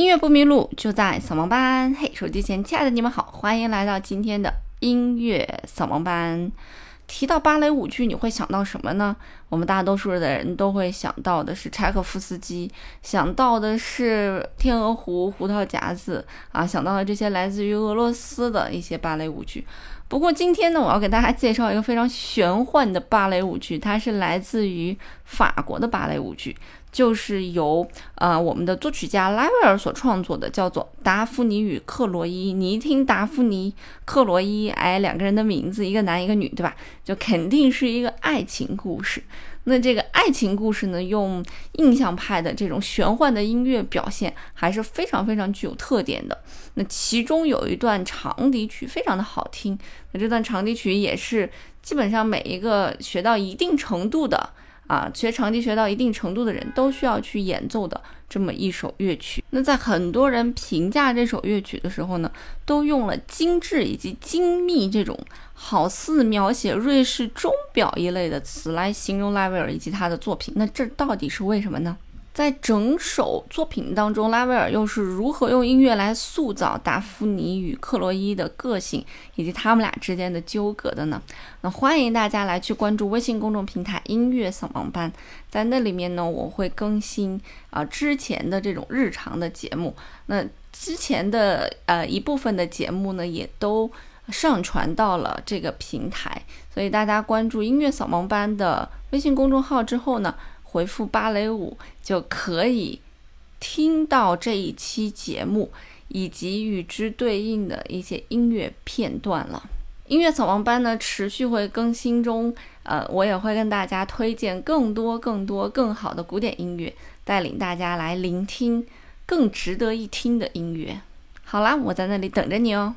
音乐不迷路，就在扫盲班。嘿，手机前亲爱的你们好，欢迎来到今天的音乐扫盲班。提到芭蕾舞剧，你会想到什么呢？我们大多数的人都会想到的是柴可夫斯基，想到的是《天鹅湖》《胡桃夹子》啊，想到了这些来自于俄罗斯的一些芭蕾舞剧。不过今天呢，我要给大家介绍一个非常玄幻的芭蕾舞剧，它是来自于法国的芭蕾舞剧。就是由呃我们的作曲家拉威尔所创作的，叫做《达芙妮与克洛伊》。你一听达芙妮、克洛伊，哎，两个人的名字，一个男一个女，对吧？就肯定是一个爱情故事。那这个爱情故事呢，用印象派的这种玄幻的音乐表现，还是非常非常具有特点的。那其中有一段长笛曲，非常的好听。那这段长笛曲也是基本上每一个学到一定程度的。啊，学长笛学到一定程度的人都需要去演奏的这么一首乐曲。那在很多人评价这首乐曲的时候呢，都用了精致以及精密这种好似描写瑞士钟表一类的词来形容拉威尔以及他的作品。那这到底是为什么呢？在整首作品当中，拉威尔又是如何用音乐来塑造达芙妮与克洛伊的个性，以及他们俩之间的纠葛的呢？那欢迎大家来去关注微信公众平台“音乐扫盲班”，在那里面呢，我会更新啊之前的这种日常的节目。那之前的呃一部分的节目呢，也都上传到了这个平台，所以大家关注“音乐扫盲班”的微信公众号之后呢。回复芭蕾舞就可以听到这一期节目以及与之对应的一些音乐片段了。音乐扫盲班呢持续会更新中，呃，我也会跟大家推荐更多、更多、更好的古典音乐，带领大家来聆听更值得一听的音乐。好啦，我在那里等着你哦。